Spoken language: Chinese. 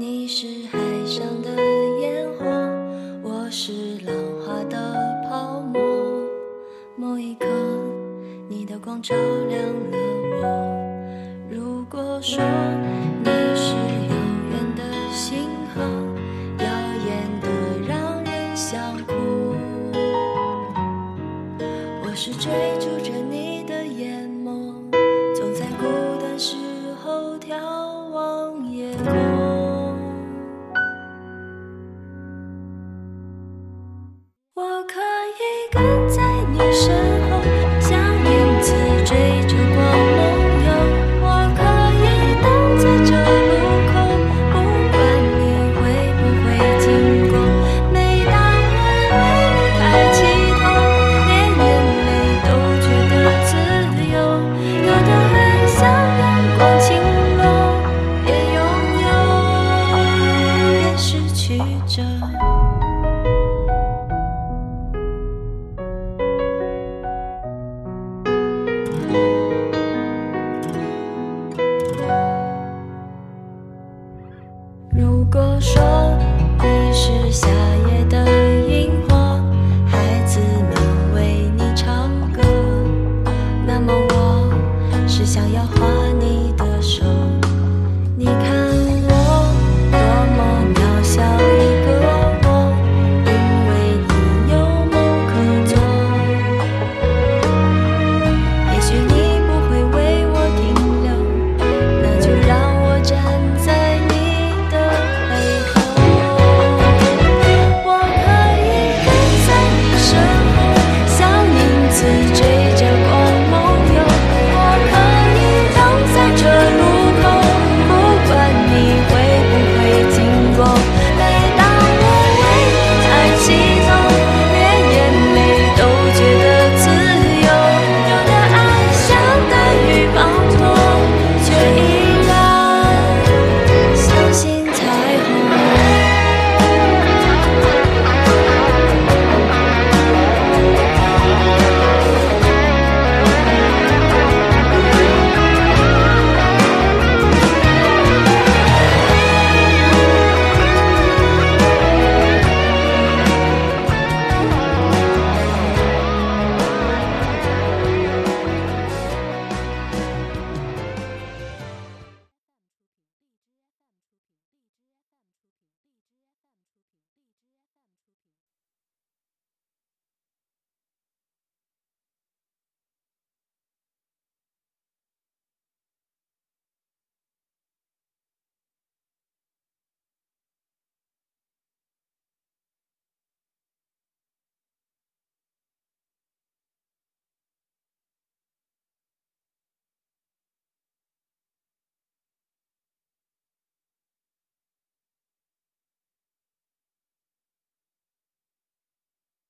你是海上的烟火我是浪花的泡沫。某一刻你的光照亮了我。如果说